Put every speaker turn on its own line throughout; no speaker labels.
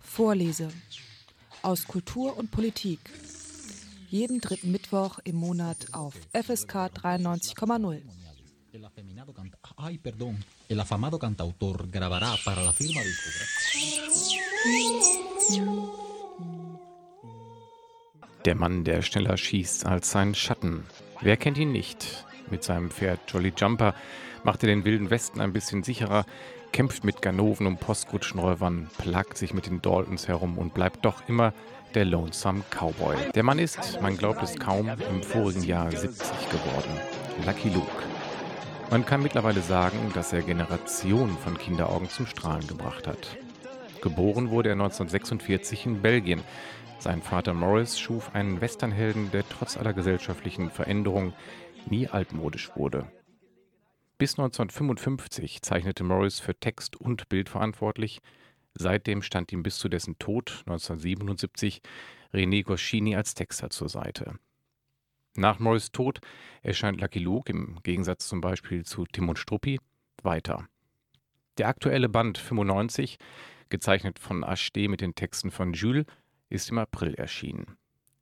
Vorlese aus Kultur und Politik. Jeden dritten Mittwoch im Monat auf FSK 93,0.
Ay, perdón. El afamado cantautor grabará para la firma.
Der Mann, der schneller schießt als sein Schatten. Wer kennt ihn nicht? Mit seinem Pferd Jolly Jumper macht er den wilden Westen ein bisschen sicherer, kämpft mit Ganoven und Postkutschenräubern, plagt sich mit den Daltons herum und bleibt doch immer der Lonesome Cowboy. Der Mann ist, man glaubt es kaum, im vorigen Jahr 70 geworden. Lucky Luke. Man kann mittlerweile sagen, dass er Generationen von Kinderaugen zum Strahlen gebracht hat. Geboren wurde er 1946 in Belgien. Sein Vater Morris schuf einen Westernhelden, der trotz aller gesellschaftlichen Veränderungen nie altmodisch wurde. Bis 1955 zeichnete Morris für Text und Bild verantwortlich. Seitdem stand ihm bis zu dessen Tod 1977 René Goscinny als Texter zur Seite. Nach Morris Tod erscheint Lucky Luke im Gegensatz zum Beispiel zu Tim und Struppi weiter. Der aktuelle Band 95, gezeichnet von HD mit den Texten von Jules, ist im April erschienen.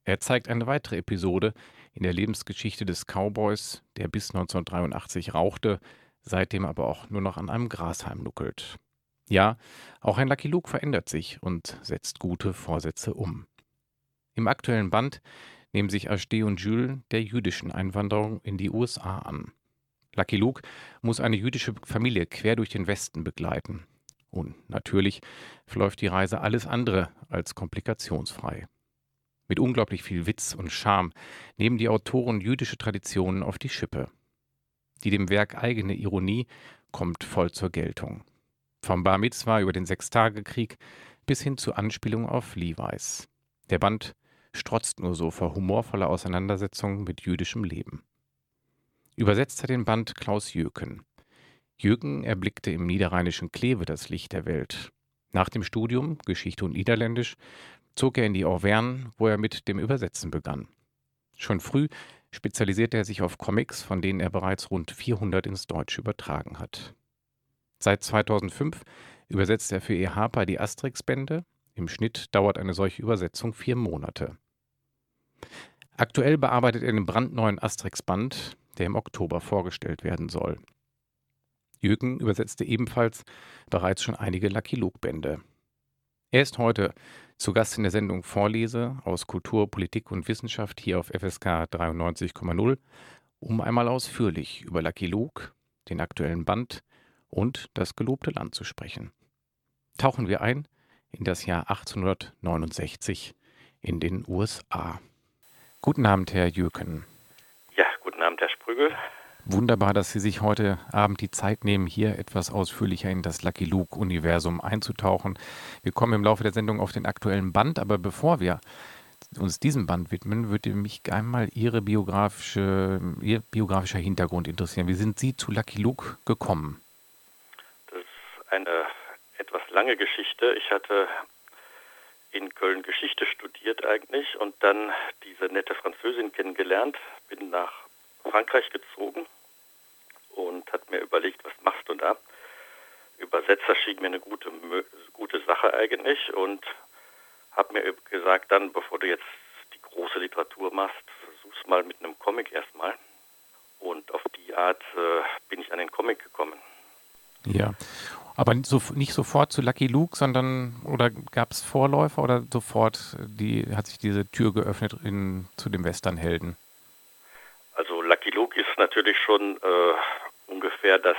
Er zeigt eine weitere Episode in der Lebensgeschichte des Cowboys, der bis 1983 rauchte, seitdem aber auch nur noch an einem Grashalm nuckelt. Ja, auch ein Lucky Luke verändert sich und setzt gute Vorsätze um. Im aktuellen Band nehmen sich HD und Jules der jüdischen Einwanderung in die USA an. Lucky Luke muss eine jüdische Familie quer durch den Westen begleiten. Und natürlich verläuft die Reise alles andere als komplikationsfrei. Mit unglaublich viel Witz und Charme nehmen die Autoren jüdische Traditionen auf die Schippe. Die dem Werk eigene Ironie kommt voll zur Geltung. Vom Bar Mitzvah über den Sechstagekrieg bis hin zu Anspielungen auf Levi's. Der Band strotzt nur so vor humorvoller Auseinandersetzung mit jüdischem Leben. Übersetzt hat den Band Klaus Jöken. Jöken erblickte im niederrheinischen Kleve das Licht der Welt. Nach dem Studium Geschichte und Niederländisch zog er in die Auvergne, wo er mit dem Übersetzen begann. Schon früh spezialisierte er sich auf Comics, von denen er bereits rund 400 ins Deutsche übertragen hat. Seit 2005 übersetzt er für E. Harper die Asterix-Bände. Im Schnitt dauert eine solche Übersetzung vier Monate. Aktuell bearbeitet er den brandneuen Asterix-Band, der im Oktober vorgestellt werden soll. Jürgen übersetzte ebenfalls bereits schon einige Lucky Luke-Bände. Er ist heute zu Gast in der Sendung Vorlese aus Kultur, Politik und Wissenschaft hier auf FSK 93,0, um einmal ausführlich über Lucky Luke, den aktuellen Band und das gelobte Land zu sprechen. Tauchen wir ein in das Jahr 1869 in den USA. Guten Abend, Herr Jürgen.
Ja, guten Abend, Herr Sprügel.
Wunderbar, dass Sie sich heute Abend die Zeit nehmen, hier etwas ausführlicher in das Lucky Luke-Universum einzutauchen. Wir kommen im Laufe der Sendung auf den aktuellen Band, aber bevor wir uns diesem Band widmen, würde mich einmal Ihre biografische, Ihr biografischer Hintergrund interessieren. Wie sind Sie zu Lucky Luke gekommen?
Das ist eine etwas lange Geschichte. Ich hatte in Köln Geschichte studiert eigentlich und dann diese nette Französin kennengelernt, bin nach Frankreich gezogen und hat mir überlegt, was machst du da? Übersetzer schien mir eine gute, gute Sache eigentlich und habe mir gesagt, dann, bevor du jetzt die große Literatur machst, versuch's mal mit einem Comic erstmal. Und auf die Art äh, bin ich an den Comic gekommen.
Ja, aber so, nicht sofort zu Lucky Luke, sondern oder gab es Vorläufer oder sofort die, hat sich diese Tür geöffnet in, zu dem Westernhelden?
Also Lucky Luke ist natürlich schon äh, ungefähr das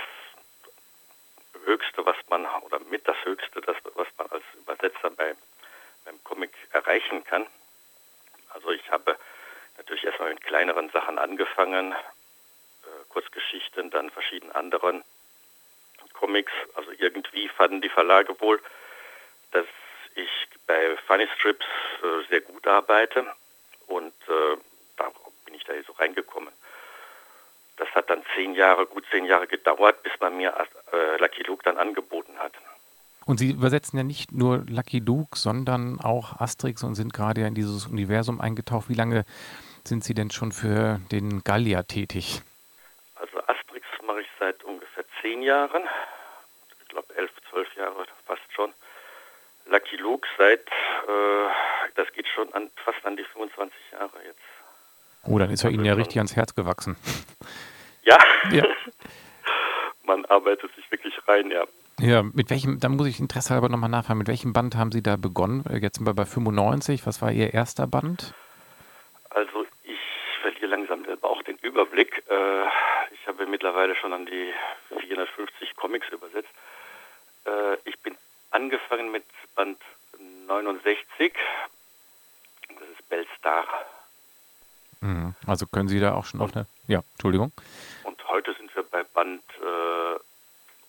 Höchste, was man, oder mit das Höchste, das, was man als Übersetzer bei, beim Comic erreichen kann. Also ich habe natürlich erstmal mit kleineren Sachen angefangen, äh, Kurzgeschichten, dann verschiedenen anderen Comics. Also irgendwie fanden die Verlage wohl, dass ich bei Funny Strips äh, sehr gut arbeite und äh, da bin ich da so reingekommen. Das hat dann zehn Jahre, gut zehn Jahre gedauert, bis man mir äh, Lucky Luke dann angeboten hat.
Und Sie übersetzen ja nicht nur Lucky Luke, sondern auch Asterix und sind gerade in dieses Universum eingetaucht. Wie lange sind Sie denn schon für den Gallier tätig?
Also Asterix mache ich seit ungefähr zehn Jahren, ich glaube elf, zwölf Jahre fast schon. Lucky Luke seit, äh, das geht schon an, fast an die 25 Jahre jetzt.
Oh, dann ist er Ihnen ja richtig ans Herz gewachsen.
Ja. ja. Man arbeitet sich wirklich rein, ja.
Ja, mit welchem, dann muss ich Interesse halber nochmal nachfragen, mit welchem Band haben Sie da begonnen? Jetzt sind wir bei 95. Was war Ihr erster Band?
Also ich verliere langsam selber auch den Überblick. Äh, ich habe mittlerweile schon an die 450 Comics übersetzt. Äh, ich bin angefangen mit Band 69. Das ist Bellstar.
Mhm. Also können Sie da auch schon auf eine. Ja, Entschuldigung.
Und heute sind wir bei Band. Äh,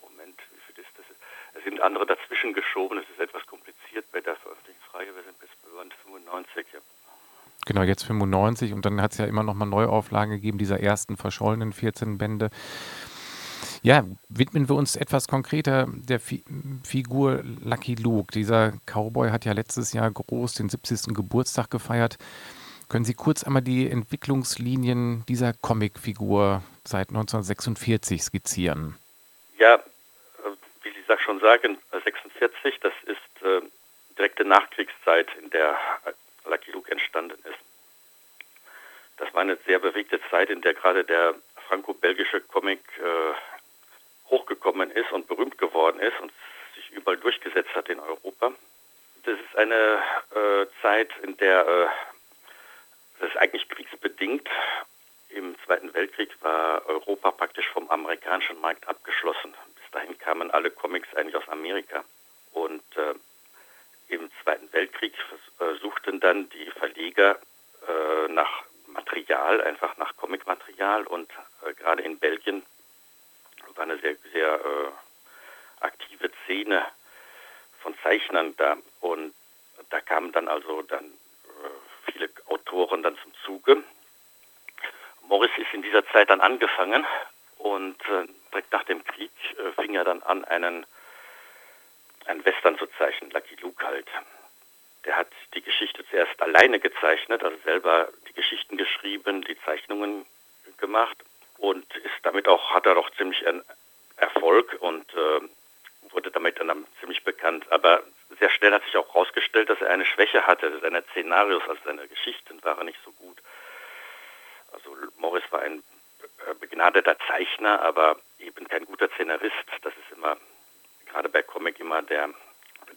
Moment, wie viel ist das? Es sind andere dazwischen geschoben. Es ist etwas kompliziert bei der Veröffentlichungsreihe. Wir sind bis bei Band 95. Ja.
Genau, jetzt 95 und dann hat es ja immer noch mal Neuauflagen gegeben dieser ersten verschollenen 14 Bände. Ja, widmen wir uns etwas konkreter der Fi Figur Lucky Luke. Dieser Cowboy hat ja letztes Jahr groß den 70. Geburtstag gefeiert. Können Sie kurz einmal die Entwicklungslinien dieser Comicfigur seit 1946 skizzieren?
Ja, äh, wie Sie schon sagen, 46, das ist äh, direkte Nachkriegszeit, in der Lucky Luke entstanden ist. Das war eine sehr bewegte Zeit, in der gerade der franco-belgische Comic äh, hochgekommen ist und berühmt geworden ist und sich überall durchgesetzt hat in Europa. Das ist eine äh, Zeit, in der äh, das ist eigentlich kriegsbedingt. Im Zweiten Weltkrieg war Europa praktisch vom amerikanischen Markt abgeschlossen. Bis dahin kamen alle Comics eigentlich aus Amerika. Und äh, im Zweiten Weltkrieg äh, suchten dann die Verleger äh, nach Material, einfach nach Comicmaterial und äh, gerade in Belgien war eine sehr, sehr äh, aktive Szene von Zeichnern da und da kamen dann also dann viele Autoren dann zum Zuge. Morris ist in dieser Zeit dann angefangen und äh, direkt nach dem Krieg äh, fing er dann an, einen, einen Western zu zeichnen, Lucky Luke halt. Der hat die Geschichte zuerst alleine gezeichnet, also selber die Geschichten geschrieben, die Zeichnungen gemacht und ist damit auch, hat er doch ziemlich einen Erfolg und äh, wurde damit dann ziemlich bekannt. Aber sehr schnell hat sich auch herausgestellt, dass er eine Schwäche hatte. Seine Szenarios, also seine Geschichten waren nicht so gut. Also Morris war ein äh, begnadeter Zeichner, aber eben kein guter Szenarist. Das ist immer, gerade bei Comic, immer der,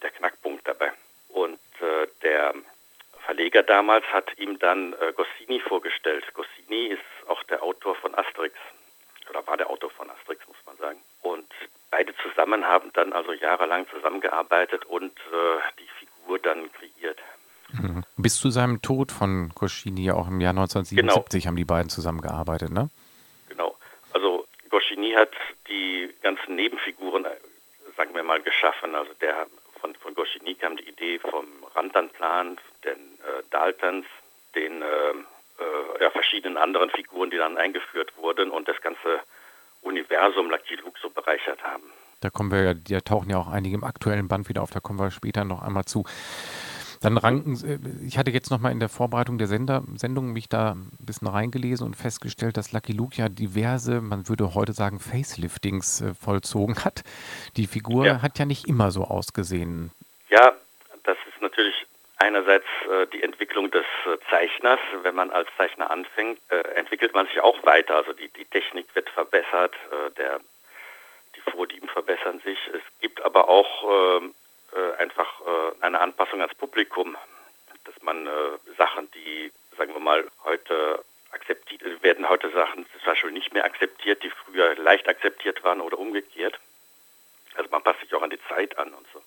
der Knackpunkt dabei. Und äh, der Verleger damals hat ihm dann äh, Goscinny vorgestellt. Goscinny ist auch der Autor von Asterix, oder war der Autor von Asterix, muss man sagen. Und beide zusammen haben dann also jahrelang zusammengearbeitet und äh, die Figur dann kreiert.
Mhm. Bis zu seinem Tod von Goscinny, auch im Jahr 1977, genau. haben die beiden zusammengearbeitet, ne?
Genau. Also Goscinny hat die ganzen Nebenfiguren, äh, sagen wir mal, geschaffen. Also der von, von Goscinny kam die Idee vom Rantanplan, den äh, Daltons, den äh, äh, ja, verschiedenen anderen Figuren, die dann eingeführt wurden und das ganze Universum Lucky Luke so bereichert haben.
Da kommen wir ja, da tauchen ja auch einige im aktuellen Band wieder auf, da kommen wir später noch einmal zu. Dann ranken, äh, ich hatte jetzt nochmal in der Vorbereitung der Sender, Sendung mich da ein bisschen reingelesen und festgestellt, dass Lucky Luke ja diverse, man würde heute sagen, Faceliftings äh, vollzogen hat. Die Figur ja. hat ja nicht immer so ausgesehen.
Ja, einerseits äh, die Entwicklung des äh, Zeichners. Wenn man als Zeichner anfängt, äh, entwickelt man sich auch weiter. Also die, die Technik wird verbessert, äh, der, die Vorlieben verbessern sich. Es gibt aber auch ähm, äh, einfach äh, eine Anpassung ans Publikum, dass man Sachen, die, sagen wir mal, heute akzeptiert werden, heute Sachen zum Beispiel nicht mehr akzeptiert, die früher leicht akzeptiert waren oder umgekehrt. Also man passt sich auch an die Zeit an und so.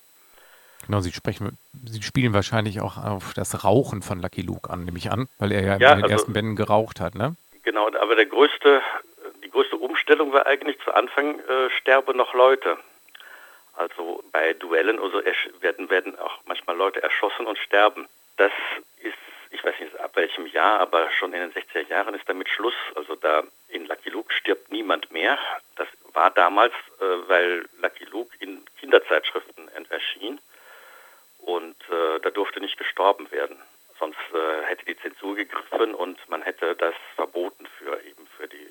Genau, Sie sprechen, Sie spielen wahrscheinlich auch auf das Rauchen von Lucky Luke an, nehme ich an, weil er ja, ja in den also, ersten Bänden geraucht hat, ne?
Genau, aber der größte, die größte Umstellung war eigentlich zu Anfang äh, sterbe noch Leute. Also bei Duellen oder so werden, werden auch manchmal Leute erschossen und sterben. Das ist, ich weiß nicht ab welchem Jahr, aber schon in den 60er Jahren ist damit Schluss. Also da in Lucky Luke stirbt niemand mehr. Das war damals, äh, weil Lucky Luke in Kinderzeitschriften erschien und äh, da durfte nicht gestorben werden. Sonst äh, hätte die Zensur gegriffen und man hätte das verboten für eben für die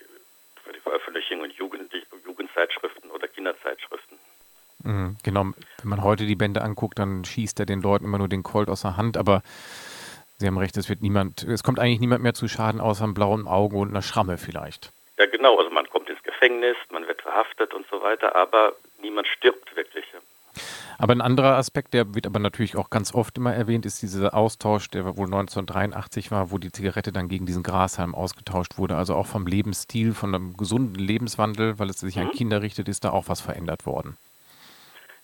für die Veröffentlichung in Jugend, Jugendzeitschriften oder Kinder Kinderzeitschriften.
Mhm, genau, wenn man heute die Bände anguckt, dann schießt er den Leuten immer nur den Colt aus der Hand, aber Sie haben recht, es wird niemand, es kommt eigentlich niemand mehr zu Schaden außer einem blauen Auge und einer Schramme vielleicht.
Ja genau, also man kommt ins Gefängnis, man wird verhaftet und so weiter, aber niemand stirbt.
Aber ein anderer Aspekt, der wird aber natürlich auch ganz oft immer erwähnt, ist dieser Austausch, der wohl 1983 war, wo die Zigarette dann gegen diesen Grashalm ausgetauscht wurde. Also auch vom Lebensstil, von einem gesunden Lebenswandel, weil es sich mhm. an Kinder richtet, ist da auch was verändert worden.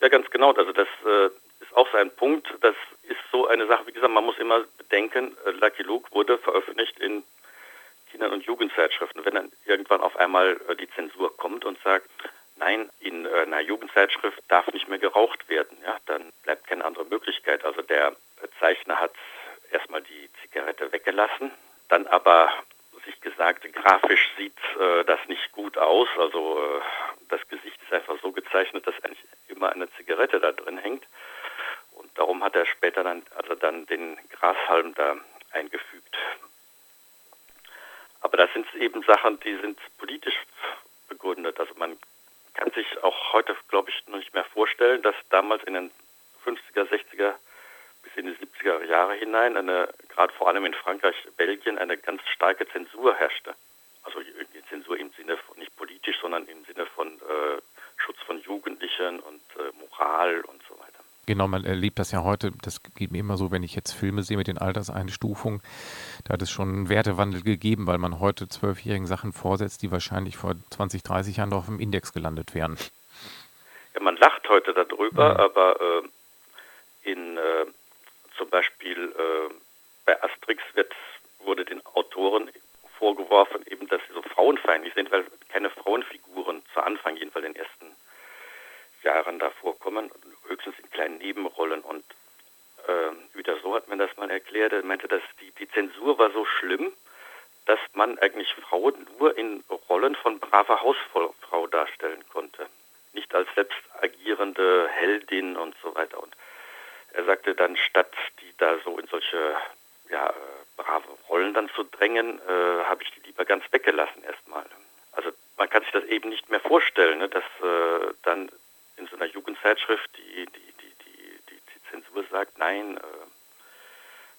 Ja, ganz genau. Also das äh, ist auch so ein Punkt. Das ist so eine Sache, wie gesagt, man muss immer bedenken, äh, Lucky Luke wurde veröffentlicht in Kinder- und Jugendzeitschriften. Wenn dann irgendwann auf einmal äh, die Zensur kommt und sagt, nein, in äh, einer Jugendzeitschrift darf nicht mehr geraucht werden, ja, dann bleibt keine andere Möglichkeit. Also der Zeichner hat erstmal die Zigarette weggelassen, dann aber sich gesagt, grafisch sieht äh, das nicht gut aus. Also äh, das Gesicht ist einfach so gezeichnet, dass eigentlich immer eine Zigarette da drin hängt. Und darum hat er später dann, also dann den Grashalm da eingefügt. Aber das sind eben Sachen, die sind politisch begründet. Also man kann sich auch heute, glaube ich, noch nicht mehr vorstellen, dass damals in den 50er, 60er bis in die 70er Jahre hinein, eine, gerade vor allem in Frankreich, Belgien, eine ganz starke Zensur herrschte. Also Zensur im Sinne von, nicht politisch, sondern im Sinne von äh, Schutz von Jugendlichen und äh, Moral und.
Genau, man erlebt das ja heute, das geht mir immer so, wenn ich jetzt Filme sehe mit den Alterseinstufungen, da hat es schon einen Wertewandel gegeben, weil man heute zwölfjährigen Sachen vorsetzt, die wahrscheinlich vor 20, 30 Jahren noch auf dem Index gelandet wären.
Ja, man lacht heute darüber, mhm. aber äh, in äh, zum Beispiel äh, bei Asterix wird, wurde den Autoren vorgeworfen, eben, dass sie so frauenfeindlich sind, weil keine Frauenfiguren zu Anfang, jedenfalls in den ersten Jahren da vorkommen, höchstens in kleinen Nebenrollen. Und äh, wieder so hat man das mal erklärt. Er meinte, dass die, die Zensur war so schlimm, dass man eigentlich Frauen nur in Rollen von braver Hausfrau darstellen konnte. Nicht als selbst agierende Heldin und so weiter. Und er sagte dann, statt die da so in solche ja, brave Rollen dann zu drängen, äh, habe ich die lieber ganz weggelassen erstmal. Also man kann sich das eben nicht mehr vorstellen, ne, dass äh, dann in so einer Jugendzeitschrift die, die, die, die, die, die Zensur sagt, nein, äh,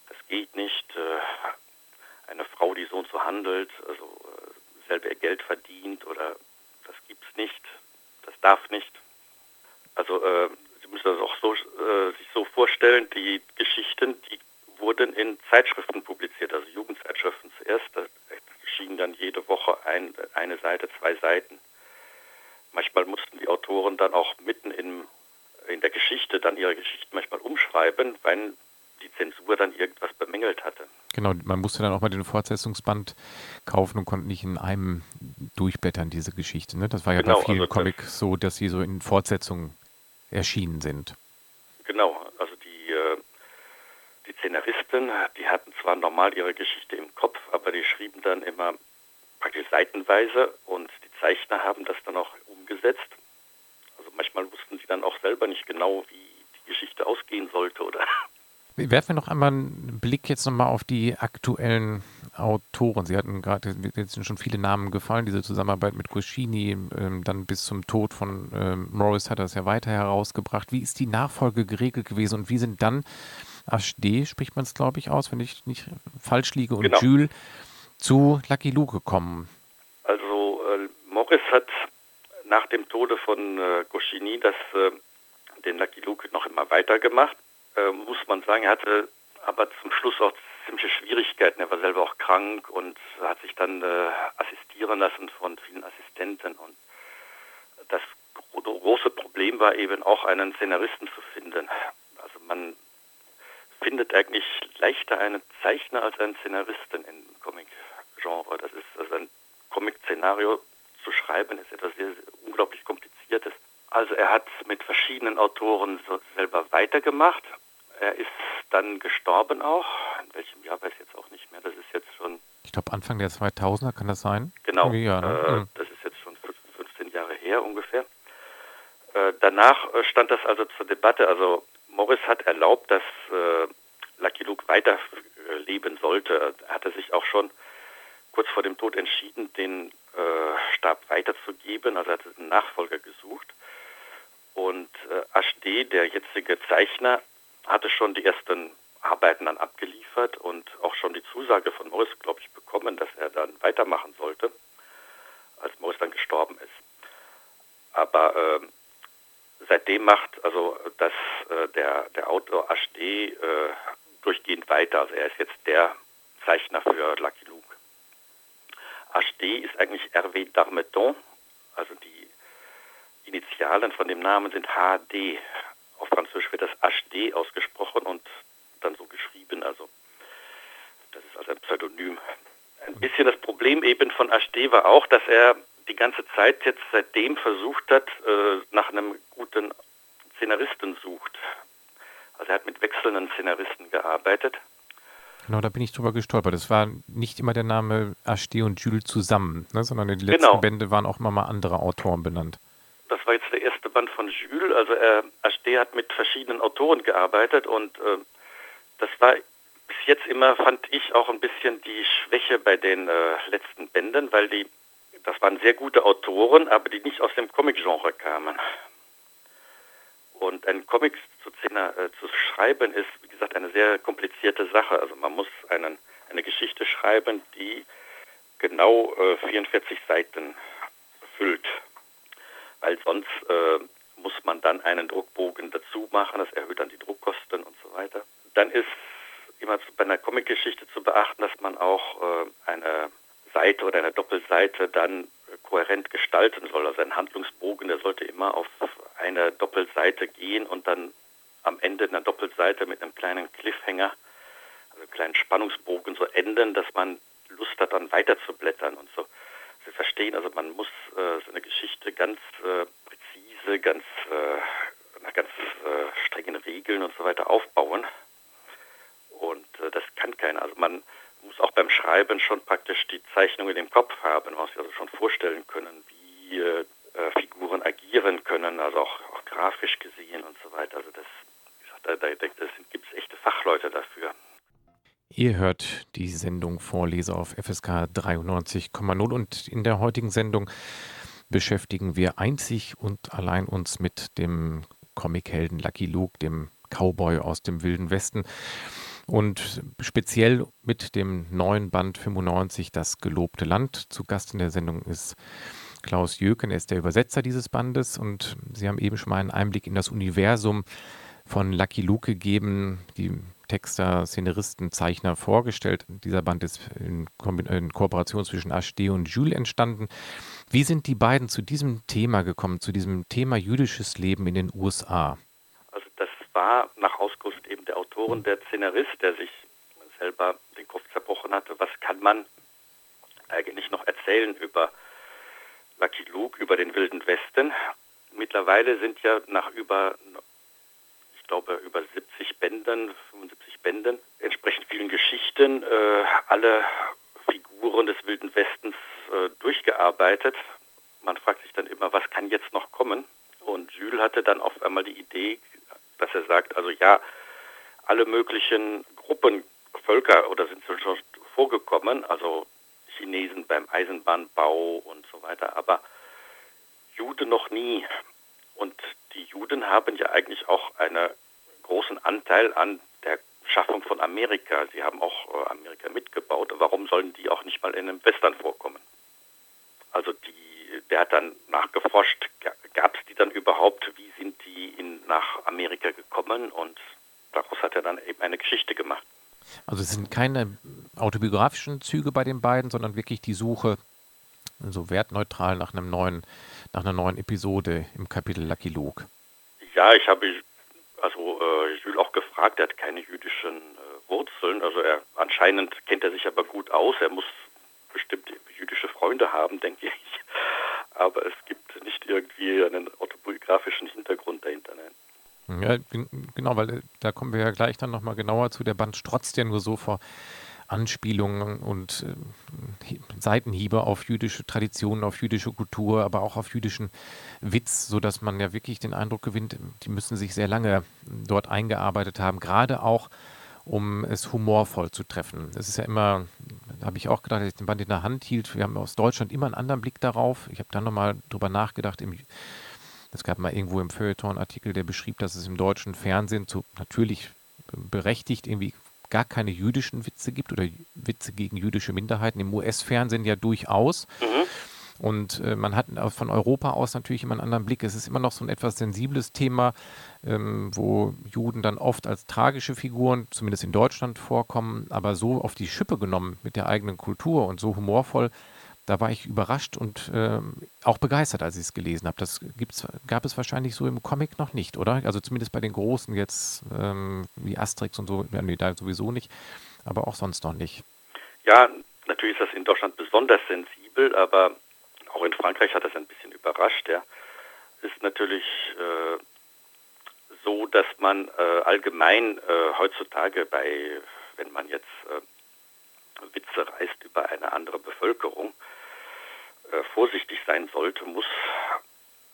das geht nicht. Äh, eine Frau, die so und so handelt, also äh, selber ihr Geld verdient oder das gibt's nicht, das darf nicht. Also äh, Sie müssen das auch so, äh, sich so vorstellen, die Geschichten, die wurden in Zeitschriften publiziert, also Jugendzeitschriften zuerst. Da erschienen dann jede Woche ein, eine Seite, zwei Seiten. Manchmal mussten die Autoren dann auch mitten in, in der Geschichte dann ihre Geschichten manchmal umschreiben, weil die Zensur dann irgendwas bemängelt hatte.
Genau, man musste dann auch mal den Fortsetzungsband kaufen und konnte nicht in einem durchblättern, diese Geschichte. Ne? Das war ja genau, bei vielen also Comics so, dass sie so in Fortsetzungen erschienen sind.
Genau, also die, äh, die Szenaristen, die hatten zwar normal ihre Geschichte im Kopf, aber die schrieben dann immer praktisch seitenweise und die Zeichner haben das dann auch umgesetzt. Also manchmal wussten sie dann auch selber nicht genau, wie die Geschichte ausgehen sollte oder.
Werfen wir noch einmal einen Blick jetzt nochmal auf die aktuellen Autoren. Sie hatten gerade, jetzt sind schon viele Namen gefallen, diese Zusammenarbeit mit Goscini, ähm, dann bis zum Tod von ähm, Morris hat er es ja weiter herausgebracht. Wie ist die Nachfolge geregelt gewesen und wie sind dann HD, spricht man es glaube ich aus, wenn ich nicht falsch liege, und genau. Jules zu Lucky Luke gekommen?
Also äh, Morris hat nach dem Tode von äh, Goscinny das, äh, den Lucky Luke noch immer weitergemacht. Äh, muss man sagen, er hatte aber zum Schluss auch ziemliche Schwierigkeiten. Er war selber auch krank und hat sich dann äh, assistieren lassen von vielen Assistenten. Und das große Problem war eben auch einen Szenaristen zu finden. Also man findet eigentlich leichter einen Zeichner als einen Szenaristen im Comic-Genre. Das ist also ein Comic-Szenario zu schreiben, ist etwas sehr, sehr unglaublich kompliziertes. Also er hat mit verschiedenen Autoren so selber weitergemacht. Er ist dann gestorben auch. In welchem Jahr weiß ich jetzt auch nicht mehr. Das ist jetzt schon.
Ich glaube Anfang der 2000er kann das sein.
Genau. Ja, ne? äh, hm. das ist jetzt schon 15 Jahre her ungefähr. Äh, danach äh, stand das also zur Debatte. Also Morris hat erlaubt, dass äh, Lucky Luke weiterleben sollte. Er hatte sich auch schon kurz vor dem Tod entschieden, den äh, Stab weiterzugeben. Also er hat einen Nachfolger gesucht. Und äh, HD, der jetzige Zeichner, hatte schon die ersten Arbeiten dann abgeliefert und auch schon die Zusage von Morris, glaube ich, bekommen, dass er dann weitermachen sollte, als Morris dann gestorben ist. Aber äh, seitdem macht also das äh, der der Autor HD äh, durchgehend weiter. Also er ist jetzt der Zeichner für Lucky Luke. HD ist eigentlich Hervé Darmeton, also die Initialen von dem Namen sind HD. HD ausgesprochen und dann so geschrieben. Also das ist also ein Pseudonym. Ein bisschen das Problem eben von HD war auch, dass er die ganze Zeit jetzt seitdem versucht hat, äh, nach einem guten Szenaristen sucht. Also er hat mit wechselnden Szenaristen gearbeitet.
Genau, da bin ich drüber gestolpert. Es war nicht immer der Name HD und Jules zusammen, ne, sondern in den letzten genau. Bände waren auch immer mal andere Autoren benannt.
Das war jetzt der erste Band von Jules. Also er, HD hat mit verschiedenen Autoren gearbeitet und äh, das war bis jetzt immer, fand ich, auch ein bisschen die Schwäche bei den äh, letzten Bänden, weil die das waren sehr gute Autoren, aber die nicht aus dem Comic-Genre kamen. Und ein Comic zu, äh, zu, schreiben ist, wie gesagt, eine sehr komplizierte Sache. Also man muss einen, eine Geschichte schreiben, die genau äh, 44 Seiten füllt. Weil sonst äh, muss man dann einen Druckbogen dazu machen, das erhöht dann die Druckkosten und so weiter. Dann ist immer bei einer Comicgeschichte zu beachten, dass man auch äh, eine Seite oder eine Doppelseite dann kohärent gestalten soll. Also ein Handlungsbogen, der sollte immer auf eine Doppelseite gehen und dann am Ende einer Doppelseite mit einem kleinen Cliffhanger, also einem kleinen Spannungsbogen so enden, dass man Lust hat, dann weiterzublättern und so. Sie verstehen, also man muss äh, so eine Geschichte ganz äh, präzise, ganz äh, nach ganz äh, strengen Regeln und so weiter aufbauen. Und äh, das kann keiner. Also man muss auch beim Schreiben schon praktisch die Zeichnungen im Kopf haben. Man muss sich also schon vorstellen können, wie Figuren agieren können, also auch, auch, grafisch gesehen und so weiter. Also das, da, da, da gibt es echte Fachleute dafür.
Ihr hört die Sendung Vorleser auf FSK 93,0 und in der heutigen Sendung beschäftigen wir einzig und allein uns mit dem Comichelden Lucky Luke, dem Cowboy aus dem Wilden Westen. Und speziell mit dem neuen Band 95, Das gelobte Land. Zu Gast in der Sendung ist Klaus Jöken, er ist der Übersetzer dieses Bandes und Sie haben eben schon mal einen Einblick in das Universum von Lucky Luke gegeben, die Texter, Szenaristen, Zeichner vorgestellt. Dieser Band ist in, in Kooperation zwischen HD und Jules entstanden. Wie sind die beiden zu diesem Thema gekommen, zu diesem Thema jüdisches Leben in den USA?
war nach Auskunft eben der Autoren der Szenarist, der sich selber den Kopf zerbrochen hatte, was kann man eigentlich noch erzählen über Lucky Luke, über den Wilden Westen. Mittlerweile sind ja nach über, glaube, über 70 Bänden, 75 Bänden, entsprechend vielen Geschichten, äh, alle Figuren des Wilden Westens äh, durchgearbeitet. Man fragt sich dann immer, was kann jetzt noch kommen? Und Jules hatte dann auf einmal die Idee dass er sagt, also ja, alle möglichen Gruppen, Völker oder sind schon vorgekommen, also Chinesen beim Eisenbahnbau und so weiter, aber Juden noch nie. Und die Juden haben ja eigentlich auch einen großen Anteil an der Schaffung von Amerika. Sie haben auch äh, Amerika mitgebaut. Warum sollen die auch nicht mal in einem Western vorkommen? Also die, der hat dann nachgeforscht, gab es die dann überhaupt? Wie sind die in, nach Amerika gekommen? Und daraus hat er dann eben eine Geschichte gemacht.
Also es sind keine autobiografischen Züge bei den beiden, sondern wirklich die Suche so wertneutral nach einem neuen, nach einer neuen Episode im Kapitel Lucky Luke.
Ja, ich habe also äh, Jules auch gefragt, er hat keine jüdischen äh, Wurzeln, also er anscheinend kennt er sich aber gut aus, er muss bestimmt jüdische Freunde haben, denke ich. Aber es gibt nicht irgendwie einen autobiografischen Hintergrund dahinter. Nein.
Ja, genau, weil äh, da kommen wir ja gleich dann nochmal genauer zu. Der Band strotzt ja nur so vor Anspielungen und äh, Seitenhiebe auf jüdische Traditionen, auf jüdische Kultur, aber auch auf jüdischen Witz, sodass man ja wirklich den Eindruck gewinnt, die müssen sich sehr lange dort eingearbeitet haben, gerade auch um es humorvoll zu treffen. Es ist ja immer, da habe ich auch gedacht, als ich den Band in der Hand hielt, wir haben aus Deutschland immer einen anderen Blick darauf. Ich habe dann nochmal drüber nachgedacht, im, es gab mal irgendwo im Feuilleton Artikel, der beschrieb, dass es im deutschen Fernsehen zu, natürlich berechtigt irgendwie gar keine jüdischen Witze gibt oder Witze gegen jüdische Minderheiten. Im US-Fernsehen ja durchaus. Mhm. Und äh, man hat von Europa aus natürlich immer einen anderen Blick. Es ist immer noch so ein etwas sensibles Thema, ähm, wo Juden dann oft als tragische Figuren, zumindest in Deutschland, vorkommen, aber so auf die Schippe genommen mit der eigenen Kultur und so humorvoll. Da war ich überrascht und äh, auch begeistert, als ich es gelesen habe. Das gibt's, gab es wahrscheinlich so im Comic noch nicht, oder? Also zumindest bei den Großen jetzt, ähm, wie Asterix und so, ja, nee, da sowieso nicht, aber auch sonst noch nicht.
Ja, natürlich ist das in Deutschland besonders sensibel, aber auch in Frankreich hat das ein bisschen überrascht. Ja. Ist natürlich äh, so, dass man äh, allgemein äh, heutzutage bei, wenn man jetzt äh, Witze reißt über eine andere Bevölkerung, äh, vorsichtig sein sollte, muss.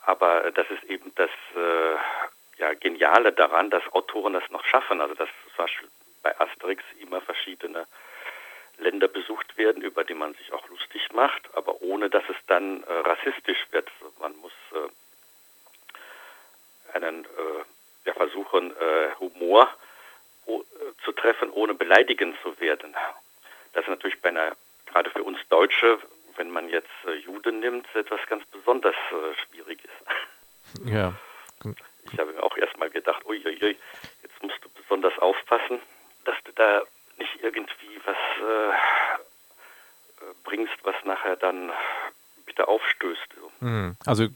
Aber das ist eben das äh, ja, Geniale daran, dass Autoren das noch schaffen. Also dass zum Beispiel bei Asterix immer verschiedene Länder besucht werden, über die man sich auch lustig macht, aber ohne dass es dann äh, rassistisch wird. Also man muss äh, einen äh, ja, versuchen, Humor zu treffen, ohne beleidigend zu werden. Das ist natürlich bei einer, gerade für uns Deutsche, wenn man jetzt äh, Juden nimmt, etwas ganz besonders Schwieriges.
Ja.
Ich habe mir auch erstmal gedacht, uiuiui, jetzt musst du besonders aufpassen, dass du da nicht irgendwie was äh, äh, bringst, was nachher dann wieder aufstößt.
Mhm. Also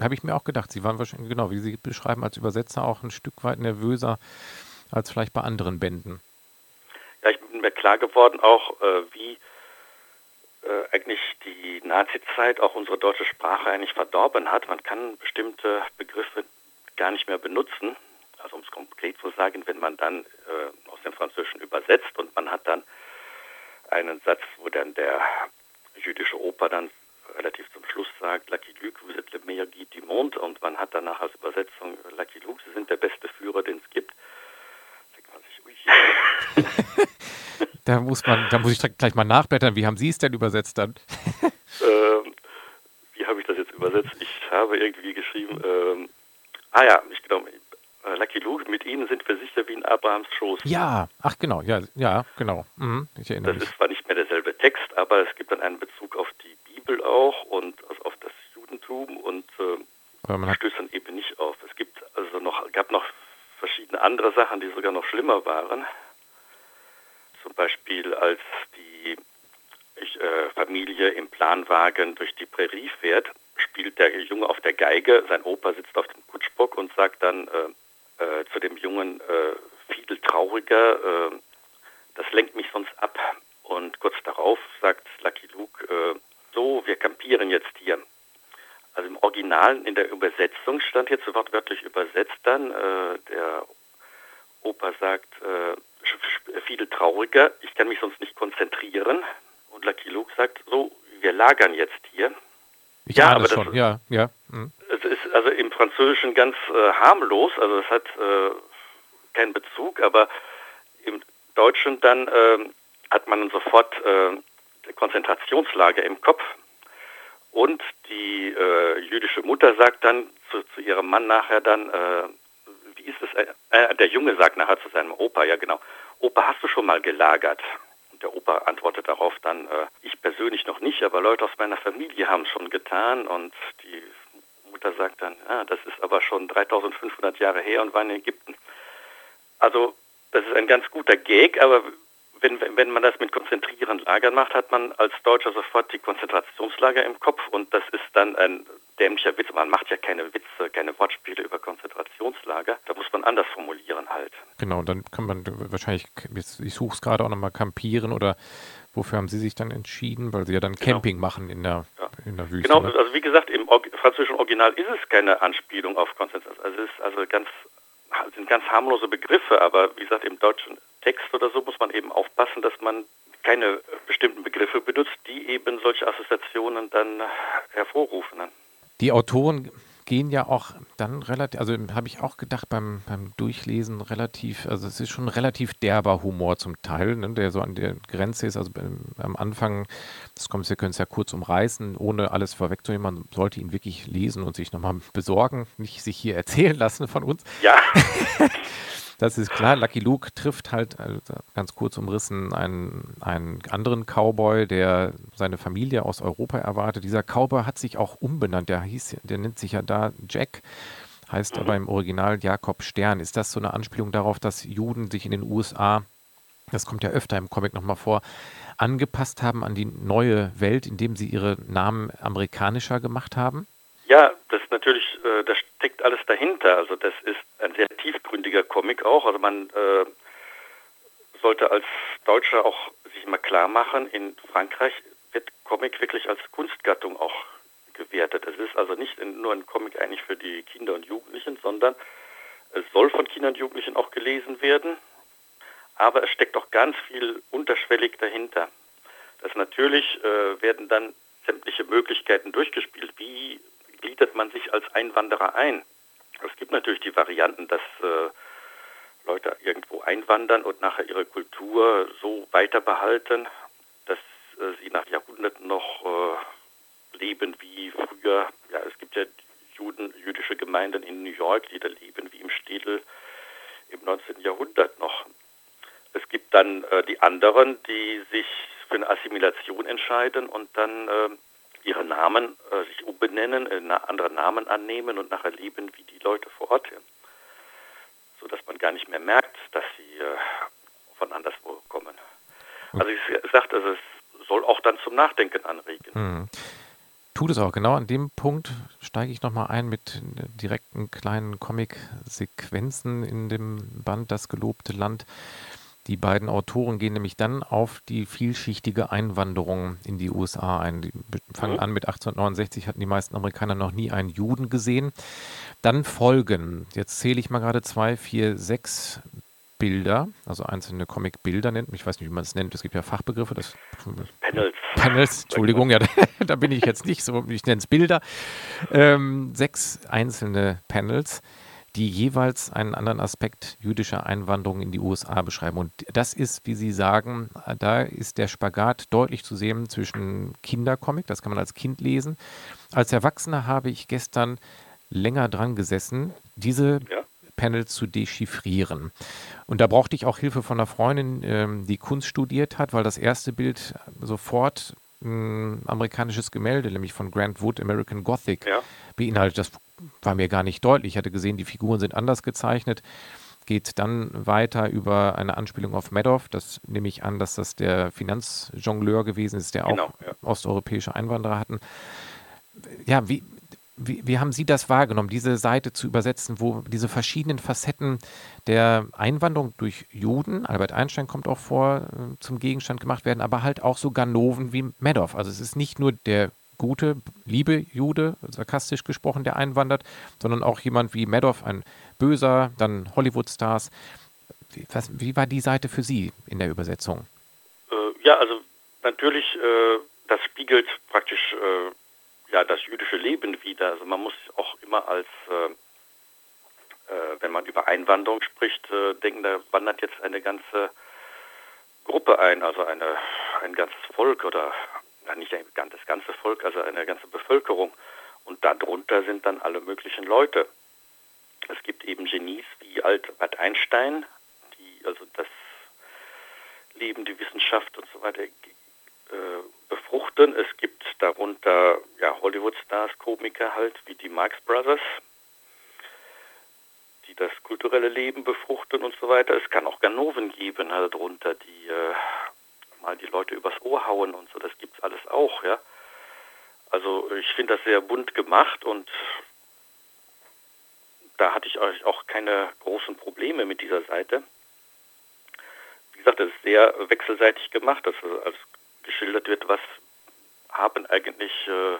habe ich mir auch gedacht, Sie waren wahrscheinlich, genau, wie Sie beschreiben, als Übersetzer auch ein Stück weit nervöser als vielleicht bei anderen Bänden.
Mir klar geworden auch, äh, wie äh, eigentlich die Nazi-Zeit auch unsere deutsche Sprache eigentlich verdorben hat. Man kann bestimmte Begriffe gar nicht mehr benutzen. Also um es konkret zu sagen, wenn man dann äh, aus dem Französischen übersetzt und man hat dann einen Satz, wo dann der jüdische Oper dann relativ zum Schluss sagt, Lucky Luke, vous êtes le meilleur guide du monde und man hat danach als Übersetzung, Lucky Luke, Sie sind der beste Führer, den es gibt. denkt man sich,
ui. da muss man, da muss ich gleich mal nachblättern, wie haben Sie es denn übersetzt dann?
ähm, wie habe ich das jetzt übersetzt? Ich habe irgendwie geschrieben, ähm, ah ja, ich glaube, äh, Lucky Luke, mit ihnen sind wir sicher wie in Abrahams Schoß.
Ja, ach genau, ja, ja, genau. Mhm,
ich erinnere das mich. ist zwar nicht mehr derselbe Text, aber es gibt dann einen Bezug auf die Bibel auch und also auf das Judentum und äh, stößt dann eben nicht auf. Es gibt also noch, gab noch verschiedene andere Sachen, die sogar noch schlimmer waren. Zum Beispiel als die äh, Familie im Planwagen durch die Prärie fährt, spielt der Junge auf der Geige, sein Opa sitzt auf dem Kutschbock und sagt dann, äh, äh, zu dem Jungen äh, viel trauriger, äh, das lenkt mich sonst ab. Und kurz darauf sagt Lucky Luke, äh, so, wir kampieren jetzt hier. Also im Original, in der Übersetzung stand jetzt wortwörtlich übersetzt dann, äh, der Opa sagt, äh, viel trauriger, ich kann mich sonst nicht konzentrieren. Und Lucky Luke sagt, so, wir lagern jetzt hier.
Ich ja, aber schon, ja, ja.
Mhm. Es ist also im Französischen ganz äh, harmlos, also es hat äh, keinen Bezug, aber im Deutschen dann äh, hat man sofort äh, Konzentrationslager im Kopf. Und die äh, jüdische Mutter sagt dann zu, zu, ihrem Mann nachher dann, äh, wie ist es, äh, der Junge sagt nachher zu seinem Opa, ja genau, Opa, hast du schon mal gelagert? der Opa antwortet darauf dann, äh, ich persönlich noch nicht, aber Leute aus meiner Familie haben es schon getan und die Mutter sagt dann, ah, das ist aber schon 3500 Jahre her und war in Ägypten. Also das ist ein ganz guter Gag, aber wenn, wenn man das mit konzentrieren Lagern macht, hat man als Deutscher sofort die Konzentrationslager im Kopf und das ist dann ein dämlicher Witz. Man macht ja keine Witze, keine Wortspiele über Konzentrationslager. Da muss man anders formulieren halt.
Genau, dann kann man wahrscheinlich, ich suche es gerade auch nochmal, campieren oder wofür haben Sie sich dann entschieden? Weil Sie ja dann genau. Camping machen in der, ja. in der Wüste.
Genau, ne? also wie gesagt, im französischen Original ist es keine Anspielung auf Konzentration. Also es ist also ganz sind ganz harmlose Begriffe, aber wie gesagt, im deutschen Text oder so muss man eben aufpassen, dass man keine bestimmten Begriffe benutzt, die eben solche Assoziationen dann hervorrufen.
Die Autoren gehen ja auch dann relativ, also habe ich auch gedacht beim, beim Durchlesen relativ, also es ist schon relativ derber Humor zum Teil, ne, der so an der Grenze ist. Also am Anfang, das kommt, wir können es ja kurz umreißen, ohne alles vorwegzunehmen, man sollte ihn wirklich lesen und sich nochmal besorgen, nicht sich hier erzählen lassen von uns.
Ja.
Das ist klar. Lucky Luke trifft halt, also ganz kurz umrissen, einen, einen anderen Cowboy, der seine Familie aus Europa erwartet. Dieser Cowboy hat sich auch umbenannt. Der hieß, der nennt sich ja da Jack, heißt aber im Original Jakob Stern. Ist das so eine Anspielung darauf, dass Juden sich in den USA, das kommt ja öfter im Comic nochmal vor, angepasst haben an die neue Welt, indem sie ihre Namen amerikanischer gemacht haben?
Ja, das ist natürlich, äh, das steckt alles dahinter. Also das ist ein sehr tiefgründiger Comic auch. Also man äh, sollte als Deutscher auch sich mal klar machen, in Frankreich wird Comic wirklich als Kunstgattung auch gewertet. Es ist also nicht nur ein Comic eigentlich für die Kinder und Jugendlichen, sondern es soll von Kindern und Jugendlichen auch gelesen werden. Aber es steckt auch ganz viel unterschwellig dahinter. Das natürlich äh, werden dann sämtliche Möglichkeiten durchgespielt. Wie gliedert man sich als Einwanderer ein? Es gibt natürlich die Varianten, dass äh, Leute irgendwo einwandern und nachher ihre Kultur so weiter behalten, dass äh, sie nach Jahrhunderten noch äh, leben wie früher. Ja, es gibt ja Juden, jüdische Gemeinden in New York, die da leben wie im Städel im 19. Jahrhundert noch. Es gibt dann äh, die anderen, die sich für eine Assimilation entscheiden und dann äh, ihre Namen äh, sich umbenennen, äh, andere Namen annehmen und nachher leben wie die Leute vor Ort. Sodass man gar nicht mehr merkt, dass sie äh, von anderswo kommen. Also ich sagte, also es soll auch dann zum Nachdenken anregen. Hm.
Tut es auch. Genau an dem Punkt steige ich nochmal ein mit direkten kleinen Comic-Sequenzen in dem Band Das gelobte Land. Die beiden Autoren gehen nämlich dann auf die vielschichtige Einwanderung in die USA ein. Die fangen an mit 1869, hatten die meisten Amerikaner noch nie einen Juden gesehen. Dann folgen, jetzt zähle ich mal gerade zwei, vier, sechs Bilder, also einzelne Comic-Bilder nennt. Ich weiß nicht, wie man es nennt. Es gibt ja Fachbegriffe. Das,
Panels.
Panels, Entschuldigung, ja, da bin ich jetzt nicht so, ich nenne es Bilder. Ähm, sechs einzelne Panels die jeweils einen anderen Aspekt jüdischer Einwanderung in die USA beschreiben. Und das ist, wie Sie sagen, da ist der Spagat deutlich zu sehen zwischen Kindercomic, das kann man als Kind lesen. Als Erwachsener habe ich gestern länger dran gesessen, diese ja. Panel zu dechiffrieren. Und da brauchte ich auch Hilfe von einer Freundin, ähm, die Kunst studiert hat, weil das erste Bild sofort ein amerikanisches Gemälde, nämlich von Grant Wood, American Gothic, ja. beinhaltet. Das war mir gar nicht deutlich. Ich hatte gesehen, die Figuren sind anders gezeichnet. Geht dann weiter über eine Anspielung auf Madoff. Das nehme ich an, dass das der Finanzjongleur gewesen ist, der genau, auch ja. osteuropäische Einwanderer hatten. Ja, wie, wie, wie, haben Sie das wahrgenommen, diese Seite zu übersetzen, wo diese verschiedenen Facetten der Einwanderung durch Juden, Albert Einstein kommt auch vor, äh, zum Gegenstand gemacht werden, aber halt auch so Ganoven wie Madoff. Also es ist nicht nur der gute, liebe Jude, sarkastisch gesprochen, der einwandert, sondern auch jemand wie Madoff, ein Böser, dann Hollywood-Stars. Wie, wie, war die Seite für Sie in der Übersetzung?
Äh, ja, also natürlich, äh, das spiegelt praktisch äh, ja, das jüdische Leben wider. Also man muss auch immer als, äh, äh, wenn man über Einwanderung spricht, äh, denken, da wandert jetzt eine ganze Gruppe ein, also eine, ein ganzes Volk oder nicht das ganze Volk, also eine ganze Bevölkerung. Und darunter sind dann alle möglichen Leute. Es gibt eben Genies wie Albert Einstein, die also das Leben, die Wissenschaft und so weiter äh, befruchten. Es gibt darunter ja, Hollywood-Stars, Komiker halt, wie die Marx Brothers, die das kulturelle Leben befruchten und so weiter. Es kann auch Ganoven geben halt darunter, die äh, mal die Leute übers Ohr hauen und so, das gibt's alles auch, ja. Also ich finde das sehr bunt gemacht und da hatte ich auch keine großen Probleme mit dieser Seite. Wie gesagt, das ist sehr wechselseitig gemacht, dass als geschildert wird, was haben eigentlich, äh,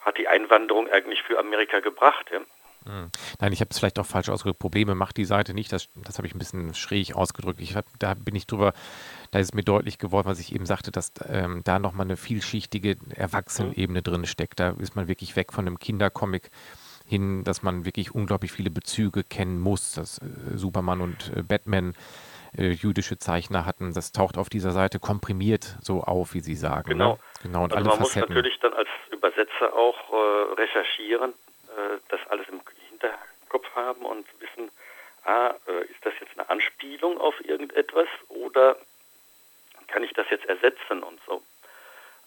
hat die Einwanderung eigentlich für Amerika gebracht. Ja?
Hm. Nein, ich habe es vielleicht auch falsch ausgedrückt. Probleme macht die Seite nicht. Das, das habe ich ein bisschen schräg ausgedrückt. Ich hab, da bin ich drüber, da ist mir deutlich geworden, was ich eben sagte, dass ähm, da nochmal eine vielschichtige Erwachsenenebene drin steckt. Da ist man wirklich weg von einem Kindercomic hin, dass man wirklich unglaublich viele Bezüge kennen muss, dass äh, Superman und äh, Batman äh, jüdische Zeichner hatten. Das taucht auf dieser Seite komprimiert so auf, wie Sie sagen.
Genau.
Ne? genau und
also
alle
man
Facetten.
muss natürlich dann als Übersetzer auch äh, recherchieren, äh, das alles im Hinterkopf haben und wissen, ah, äh, ist das jetzt eine Anspielung auf irgendetwas oder kann ich das jetzt ersetzen und so.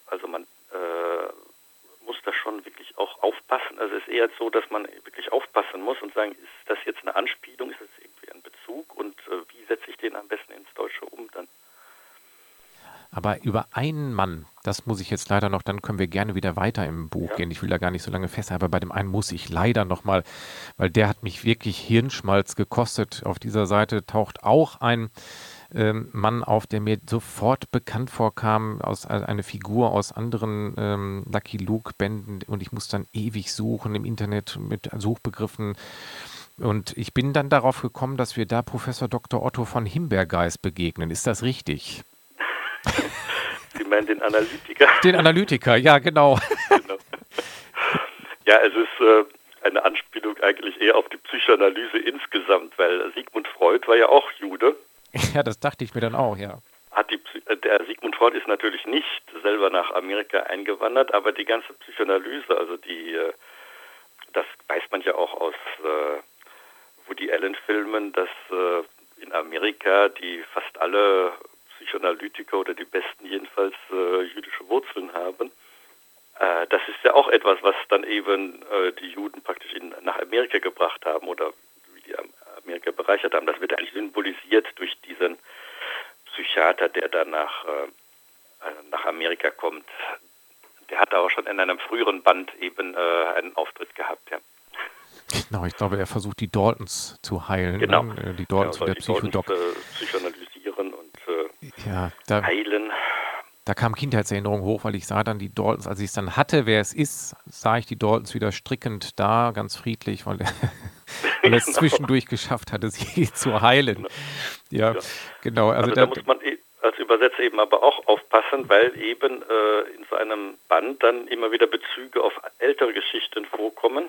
Also man äh, muss da schon wirklich auch aufpassen. Also es ist eher so, dass man wirklich aufpassen muss und sagen, ist das jetzt eine Anspielung, ist das irgendwie ein Bezug und äh, wie setze ich den am besten ins Deutsche um dann?
Aber über einen Mann, das muss ich jetzt leider noch, dann können wir gerne wieder weiter im Buch
Ja.
gehen. Ich will da gar nicht so lange festhalten, aber bei dem einen muss ich leider nochmal, weil der hat mich wirklich Hirnschmalz gekostet. Auf dieser Seite taucht auch ein ähm, Mann auf, der mir sofort bekannt vorkam, aus, äh, eine Figur aus anderen ähm, Lucky Luke-Bänden und ich muss dann ewig suchen im Internet mit Suchbegriffen. Und ich bin dann darauf gekommen, dass wir da Professor Dr. Otto von Himbergeist begegnen. Ist das richtig?
Sie meinen den Analytiker?
Den Analytiker, ja, genau.
Genau. Ja, es ist äh, eine Anspielung eigentlich eher auf die Psychoanalyse insgesamt, weil Sigmund Freud war ja auch Jude.
Ja, das dachte ich mir dann auch, ja.
Hat die, äh, der Sigmund Freud ist natürlich nicht selber nach Amerika eingewandert, aber die ganze Psychoanalyse, also die, äh, das weiß man ja auch aus äh, Woody Allen-Filmen, dass äh, in Amerika die fast alle Psychoanalytiker oder die besten jedenfalls äh, jüdische Wurzeln haben. Äh, das ist ja auch etwas, was dann eben äh, die Juden praktisch in, nach Amerika gebracht haben oder wie die Am- Amerika bereichert haben. Das wird eigentlich symbolisiert durch diesen Psychiater, der dann nach, äh, äh, nach Amerika kommt. Der hatte auch schon in einem früheren Band eben äh, einen Auftritt gehabt, ja.
Genau, ich glaube, er versucht die Daltons zu heilen.
Genau.
Ne? Die Daltons
Ja,
und der Psychodoc.
Äh,
Ja, da,
heilen.
da kam Kindheitserinnerung hoch, weil ich sah dann die Daltons, als ich es dann hatte, wer es ist, sah ich die Daltons wieder strickend da, ganz friedlich, weil er, weil er es
Genau.
zwischendurch geschafft hatte, sie zu heilen. Ja, genau. Also,
Also
da,
da muss man e- als Übersetzer eben aber auch aufpassen, weil eben äh, in so einem Band dann immer wieder Bezüge auf ältere Geschichten vorkommen,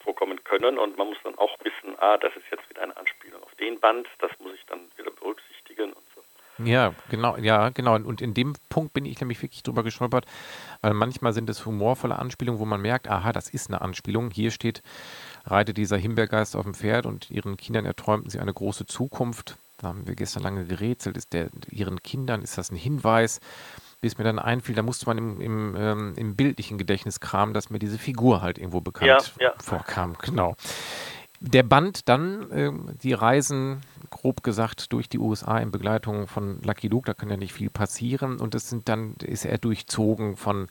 vorkommen können und man muss dann auch wissen, ah, das ist jetzt wieder eine Anspielung auf den Band, das muss ich dann wieder berücksichtigen.
Ja, genau, ja, genau. Und in dem Punkt bin ich nämlich wirklich drüber gestolpert, weil manchmal sind es humorvolle Anspielungen, wo man merkt, aha, das ist eine Anspielung. Hier steht, reitet dieser Himbeergeist auf dem Pferd und ihren Kindern erträumten sie eine große Zukunft. Da haben wir gestern lange gerätselt. Ist der ihren Kindern, ist das ein Hinweis? Bis mir dann einfiel, da musste man im, im, ähm, im bildlichen Gedächtnis kramen, dass mir diese Figur halt irgendwo bekannt
Ja, ja.
vorkam. Genau. Der Band dann, ähm, die Reisen, grob gesagt, durch die USA in Begleitung von Lucky Luke, da kann ja nicht viel passieren. Und das sind dann, ist er durchzogen von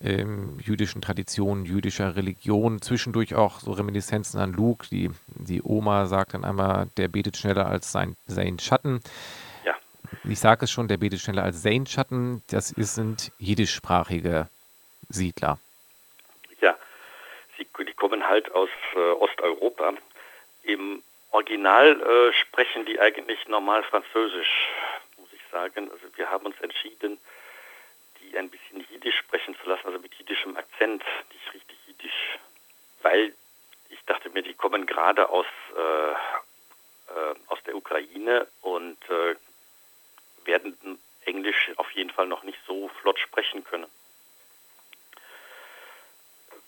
ähm, jüdischen Traditionen, jüdischer Religion, zwischendurch auch so Reminiszenzen an Luke. Die, die Oma sagt dann einmal, der betet schneller als sein, sein Schatten.
Ja.
Ich sage es schon, der betet schneller als sein Schatten. Das ist, sind jiddischsprachige Siedler.
Sie, die kommen halt aus äh, Osteuropa. Im Original äh, sprechen die eigentlich normal Französisch, muss ich sagen. Also wir haben uns entschieden, die ein bisschen Jiddisch sprechen zu lassen, also mit jiddischem Akzent, nicht richtig Jiddisch, weil ich dachte mir, die kommen gerade aus, äh, äh, aus der Ukraine und äh, werden Englisch auf jeden Fall noch nicht so flott sprechen können.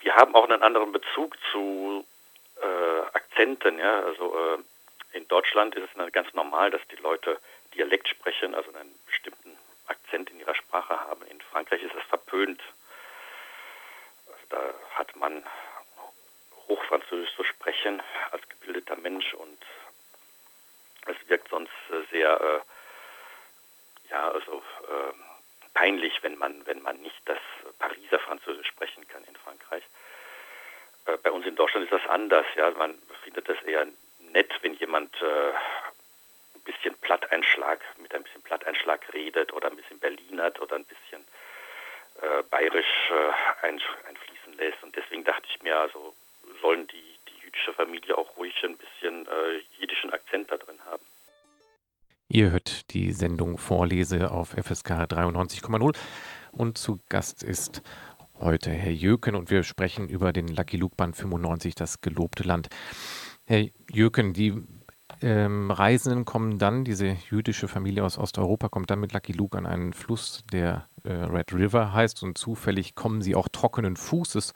Wir haben auch einen anderen Bezug zu äh, Akzenten. Ja? Also äh, in Deutschland ist es ganz normal, dass die Leute Dialekt sprechen, also einen bestimmten Akzent in ihrer Sprache haben. In Frankreich ist es verpönt. Also da hat man Hochfranzösisch zu sprechen als gebildeter Mensch und es wirkt sonst sehr, äh, ja, also äh, peinlich, wenn man, wenn man nicht das Pariser Französisch sprechen kann in Frankreich. Äh, bei uns in Deutschland ist das anders, ja. Man findet das eher nett, wenn jemand äh, ein bisschen Platteinschlag, mit ein bisschen Platteinschlag redet oder ein bisschen Berlinert oder ein bisschen äh, bayerisch äh, ein, einfließen lässt. Und deswegen dachte ich mir, also sollen die, die jüdische Familie auch ruhig ein bisschen äh, jiddischen Akzent da drin haben.
Ihr hört die Sendung Vorlese auf FSK 93,0 und zu Gast ist heute Herr Jöken und wir sprechen über den Lucky Luke Band 95, das gelobte Land. Herr Jöken, die ähm, Reisenden kommen dann, diese jüdische Familie aus Osteuropa kommt dann mit Lucky Luke an einen Fluss, der äh, Red River heißt. Und zufällig kommen sie auch trockenen Fußes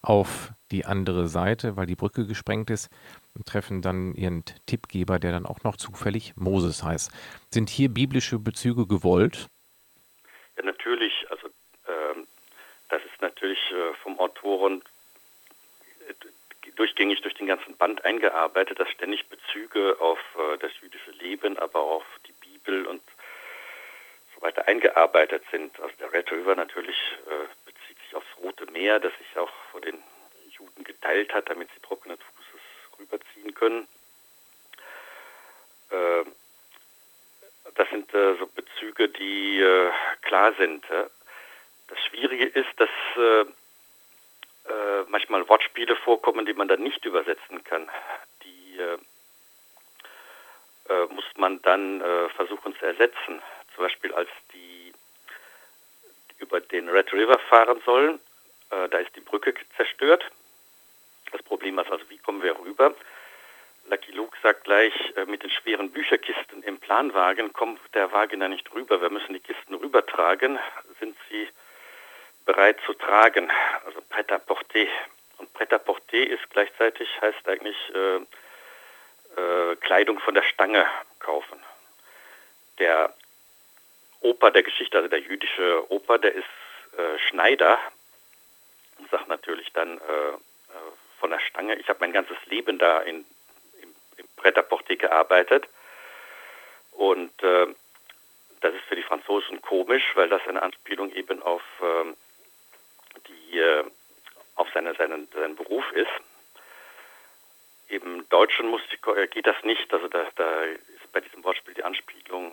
auf die andere Seite, weil die Brücke gesprengt ist treffen dann ihren Tippgeber, der dann auch noch zufällig Moses heißt. Sind hier biblische Bezüge gewollt?
Ja, natürlich. Also ähm, das ist natürlich äh, vom Autoren durchgängig durch den ganzen Band eingearbeitet, dass ständig Bezüge auf äh, das jüdische Leben, aber auch auf die Bibel und so weiter eingearbeitet sind. Also der Red River natürlich äh, bezieht sich aufs Rote Meer, das sich auch vor den Juden geteilt hat, damit sie rüberziehen können. Äh, das sind äh, so Bezüge, die äh, klar sind. Das Schwierige ist, dass manchmal Wortspiele vorkommen, die man dann nicht übersetzen kann. Die muss man dann versuchen zu ersetzen. Zum Beispiel als die über den Red River fahren sollen, da ist die Brücke zerstört. Das Problem ist also, wie kommen wir rüber? Lucky Luke sagt gleich, äh, mit den schweren Bücherkisten im Planwagen kommt der Wagen da nicht rüber. Wir müssen die Kisten rübertragen. Sind sie bereit zu tragen, also prêt-à-porter. Und prêt-à-porter ist gleichzeitig, heißt eigentlich äh, äh, Kleidung von der Stange kaufen. Der Opa der Geschichte, also der jüdische Opa, der ist äh, Schneider und sagt natürlich dann äh, äh, von der Stange, ich habe mein ganzes Leben da in, Pret-à-Porter gearbeitet und äh, das ist für die Franzosen komisch, weil das eine Anspielung eben auf ähm, die äh, auf seine, seinen, seinen Beruf ist. Im Deutschen muss, äh, geht das nicht, also da, da ist bei diesem Wortspiel die Anspielung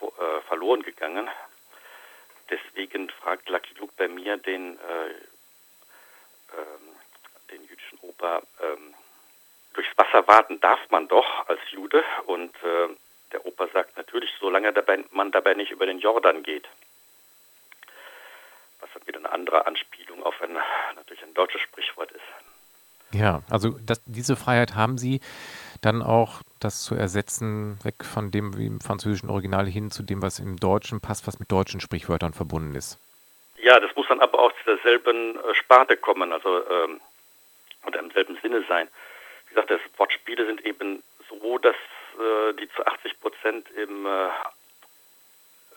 äh, verloren gegangen. Deswegen fragt Lucky Luke bei mir den, äh, ähm, den jüdischen Opa, ähm, durchs Wasser warten darf man doch als Jude und äh, der Opa sagt natürlich, solange dabei, man dabei nicht über den Jordan geht was dann wieder eine andere Anspielung auf ein natürlich ein deutsches Sprichwort ist.
Ja, also das, diese Freiheit haben Sie dann auch, das zu ersetzen, weg von dem wie im französischen Original hin zu dem, was im Deutschen passt, was mit deutschen Sprichwörtern verbunden ist.
Ja, das muss dann aber auch zu derselben äh, Sparte kommen, also ähm, oder im selben Sinne sein. Gesagt, das Wortspiele sind eben so, dass äh, die zu 80 Prozent im äh,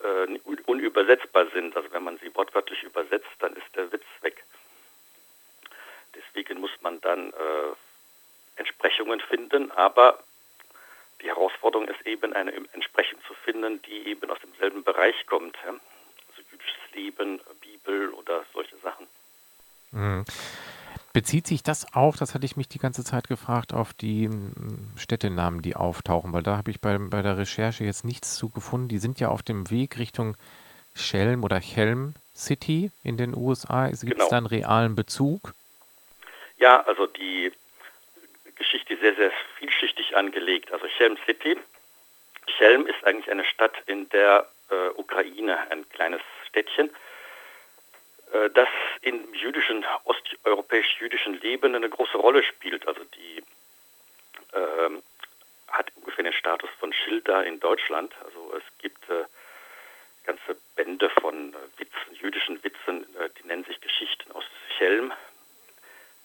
äh, unübersetzbar sind. Also wenn man sie wortwörtlich übersetzt, dann ist der Witz weg. Deswegen muss man dann äh, Entsprechungen finden, aber die Herausforderung ist eben, eine Entsprechung zu finden, die eben aus demselben Bereich kommt. Ja? Also jüdisches Leben, Bibel oder solche Sachen.
Mhm. Bezieht sich das auch, das hatte ich mich die ganze Zeit gefragt, auf die hm, Städtenamen, die auftauchen? Weil da habe ich bei, bei der Recherche jetzt nichts zu gefunden. Die sind ja auf dem Weg Richtung Schelm oder Helm City in den USA. Gibt es genau. da einen realen Bezug?
Ja, also die Geschichte ist sehr, sehr vielschichtig angelegt. Also Helm City. Helm ist eigentlich eine Stadt in der äh, Ukraine, ein kleines Städtchen das im jüdischen, osteuropäisch-jüdischen Leben eine große Rolle spielt. Also die äh, hat ungefähr den Status von Schilder in Deutschland. Also es gibt äh, ganze Bände von äh, Witzen, jüdischen Witzen, äh, die nennen sich Geschichten aus Chelm,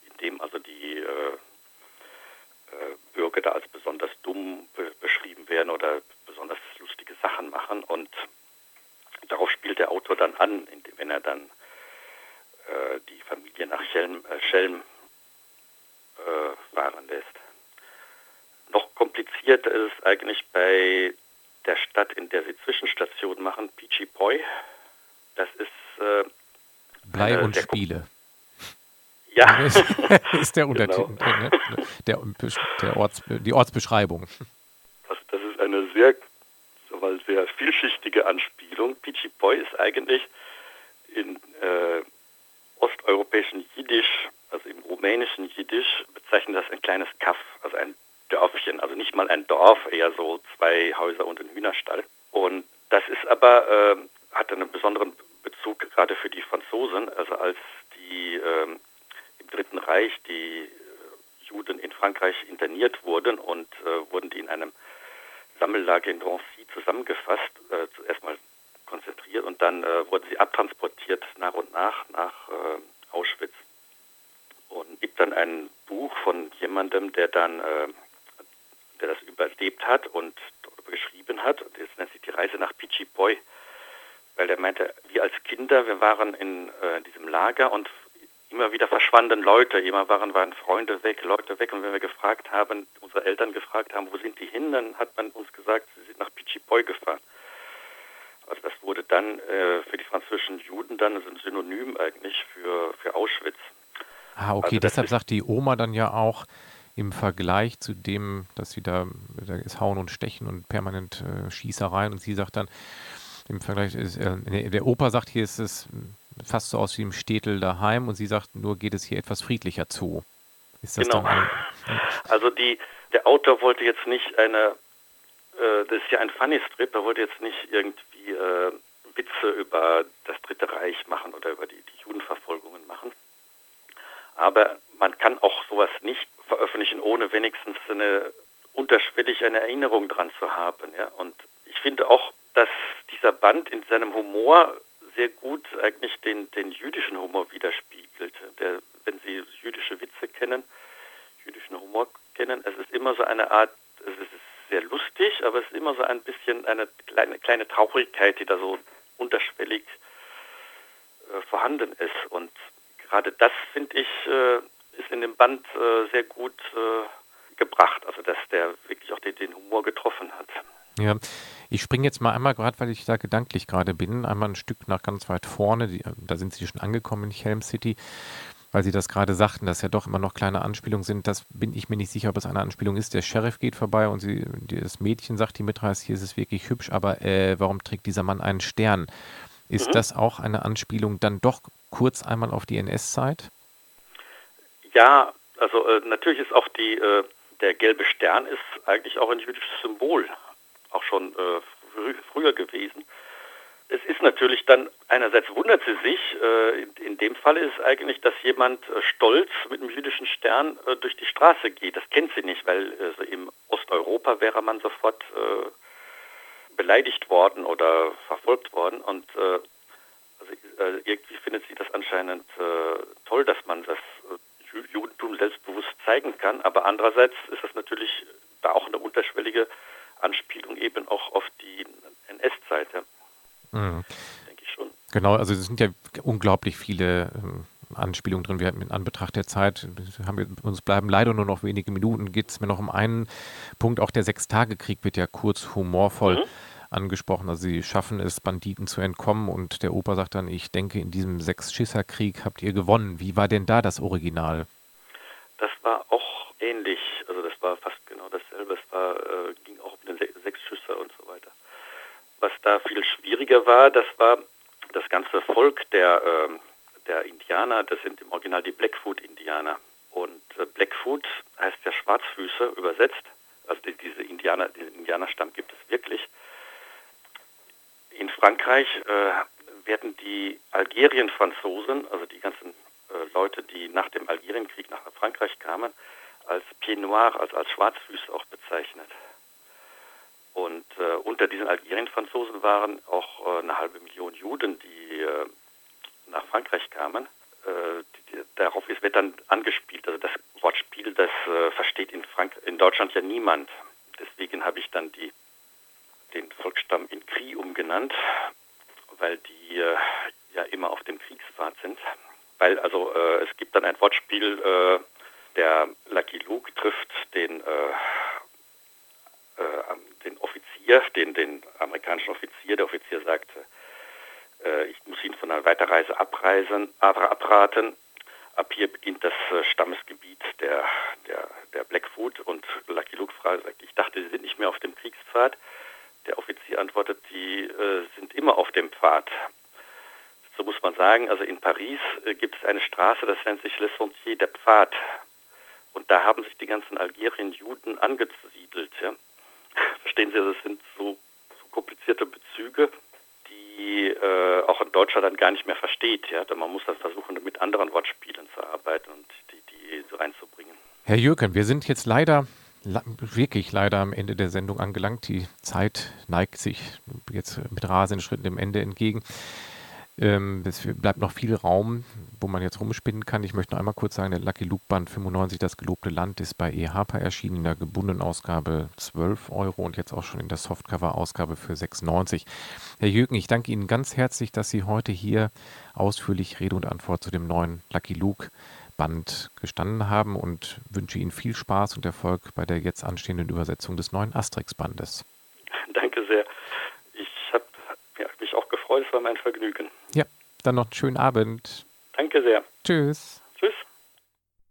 in dem also die äh, Bürger da als besonders dumm be beschrieben werden oder besonders lustige Sachen machen. Und darauf spielt der Autor dann an, wenn er dann äh, die Familie nach Schelm, äh, Schelm äh, fahren lässt. Noch komplizierter ist es eigentlich bei der Stadt, in der sie Zwischenstationen machen, Pichi Poi. Das ist
äh, Blei und Spiele.
Ja.
ist der Untertitel, genau. ne? der, der Orts, die Ortsbeschreibung.
Das, das ist eine sehr, sehr vielschichtige Anspielung. Pichi Poi ist eigentlich in äh, osteuropäischen Jiddisch, also im rumänischen Jiddisch, bezeichnet das ein kleines Kaff, also ein Dörfchen, also nicht mal ein Dorf, eher so zwei Häuser und ein Hühnerstall. Und das ist aber, äh, hat einen besonderen Bezug gerade für die Franzosen, also als Reich die Juden in Frankreich interniert wurden und äh, wurden die in einem Sammellager in Drancy zusammengefasst, äh, zuerst mal konzentriert und dann äh, wurden sie abtransportiert nach und nach nach äh, Auschwitz. Und gibt dann ein Buch von jemandem, der dann äh, der das überlebt hat und geschrieben hat. Das nennt sich die Reise nach Pichipoy, weil er meinte, wir als Kinder, wir waren in äh, diesem Lager und immer wieder verschwanden Leute, immer waren, waren Freunde weg, Leute weg. Und wenn wir gefragt haben, unsere Eltern gefragt haben, wo sind die hin, dann hat man uns gesagt, sie sind nach Pichipoy gefahren. Also das wurde dann äh, dann ein Synonym eigentlich für, für Auschwitz.
Ah, okay, also deshalb sagt die Oma dann ja auch im Vergleich zu dem, dass sie da, da ist Hauen und Stechen und permanent äh, Schießereien und sie sagt dann, im Vergleich ist, äh, der Opa sagt, hier ist es fast so aus wie im Städtel daheim und sie sagt, nur geht es hier etwas friedlicher zu.
Ist das genau. Ein, also die, der Autor wollte jetzt nicht eine, äh, das ist ja ein Funny Strip, er wollte jetzt nicht irgendwie äh, Witze über das Dritte Reich machen oder über die, die Judenverfolgungen machen. Aber man kann auch sowas nicht veröffentlichen, ohne wenigstens eine unterschwellig eine Erinnerung dran zu haben. Ja? Und ich finde auch, dass dieser Band in seinem Humor sehr gut eigentlich den, den jüdischen Humor widerspiegelt. Der, wenn Sie jüdische Witze kennen, jüdischen Humor kennen, es ist immer so eine Art, es ist sehr lustig, aber es ist immer so ein bisschen eine kleine, kleine Traurigkeit, die da so unterschwellig äh, vorhanden ist. Und gerade das, finde ich, äh, ist in dem Band äh, sehr gut äh, gebracht, also dass der wirklich auch den, den Humor getroffen hat.
Ja, ich springe jetzt mal einmal, gerade weil ich da gedanklich gerade bin, einmal ein Stück nach ganz weit vorne. Die, da sind Sie schon angekommen in Helm City, weil Sie das gerade sagten, dass ja doch immer noch kleine Anspielungen sind. Das bin ich mir nicht sicher, ob es eine Anspielung ist. Der Sheriff geht vorbei und sie, das Mädchen sagt, die mitreißt, hier ist es wirklich hübsch, aber äh, warum trägt dieser Mann einen Stern? Ist mhm. das auch eine Anspielung dann doch kurz einmal auf die NS-Zeit?
Ja, also äh, natürlich ist auch die, äh, der gelbe Stern ist eigentlich auch ein jüdisches Symbol auch schon äh, frü früher gewesen. Es ist natürlich dann, einerseits wundert sie sich, äh, in, dem Fall ist es eigentlich, dass jemand äh, stolz mit einem jüdischen Stern äh, durch die Straße geht. Das kennt sie nicht, weil im Osteuropa wäre man sofort beleidigt worden oder verfolgt worden. Und also, irgendwie findet sie das anscheinend toll, dass man das Judentum selbstbewusst zeigen kann. Aber andererseits ist das natürlich da auch eine unterschwellige Anspielung eben auch auf die NS-Zeit. Mhm.
Denke ich schon. Genau, also es sind ja unglaublich viele ähm, Anspielungen drin. Wir in Anbetracht der Zeit haben wir, uns bleiben leider nur noch wenige Minuten. Geht es mir noch um einen Punkt. Auch der Sechstagekrieg wird ja kurz humorvoll. Mhm angesprochen. Also sie schaffen es, Banditen zu entkommen und der Opa sagt dann, ich denke, in diesem Sechs-Schisser-Krieg habt ihr gewonnen. Wie war denn da das Original?
Das war auch ähnlich. Also das war fast genau dasselbe. Es war, äh, ging auch um den Se Sechsschüsser und so weiter. Was da viel schwieriger war, das war das ganze Volk der, äh, der Indianer. Das sind im Original die Blackfoot-Indianer. Und äh, Blackfoot heißt ja Schwarzfüße übersetzt. Also die, diese Indianer, diesen Indianerstamm gibt es wirklich. In Frankreich äh, werden die Algerien-Franzosen, also die ganzen äh, Leute, die nach dem Algerienkrieg nach Frankreich kamen, als Pied Noir, als, als Schwarzfüße auch bezeichnet. Und äh, unter diesen Algerien-Franzosen waren auch äh, eine halbe Million Juden, die äh, nach Frankreich kamen. Äh, die, die, darauf wird dann angespielt. Also das Wortspiel, das äh, versteht in, Frank in Deutschland ja niemand. Deswegen habe ich dann die, den Volksstamm in Kri umgenannt, weil die äh, ja immer auf dem Kriegspfad sind. Weil also es gibt dann ein Wortspiel, der Lucky Luke trifft den Offizier, den, den amerikanischen Offizier. Der Offizier sagt, äh, ich muss ihn von einer Weiterreise abreisen, abraten. Ab hier beginnt das äh, Stammesgebiet der, der, der Blackfoot und Lucky Luke fragt, ich dachte, sie sind nicht mehr auf dem Kriegspfad. Der Offizier antwortet, die äh, sind immer auf dem Pfad so muss man sagen, also in Paris äh, gibt es eine Straße, das nennt sich Le Sentier der Pfad. Und da haben sich die ganzen Algerien-Juden angesiedelt. Ja. Verstehen Sie, das sind so, so komplizierte Bezüge, die äh, auch ein Deutscher dann gar nicht mehr versteht. Ja. Man muss dann versuchen, mit anderen Wortspielen zu arbeiten. Und die, die
Herr Jürgen, wir sind jetzt leider, wirklich leider am Ende der Sendung angelangt. Die Zeit neigt sich jetzt mit rasenden Schritten dem Ende entgegen. Ähm, es bleibt noch viel Raum, wo man jetzt rumspinnen kann. Ich möchte noch einmal kurz sagen, der Lucky Luke Band 95, das gelobte Land, ist bei EHPA erschienen in der gebundenen Ausgabe 12 Euro und jetzt auch schon in der Softcover-Ausgabe für 6,90. Herr Jürgen, ich danke Ihnen ganz herzlich, dass Sie heute hier ausführlich Rede und Antwort zu dem neuen Lucky Luke Band gestanden haben und wünsche Ihnen viel Spaß und Erfolg bei der jetzt anstehenden Übersetzung des neuen Asterix-Bandes.
Danke sehr. Es war mein Vergnügen.
Ja, dann noch einen schönen Abend.
Danke sehr.
Tschüss.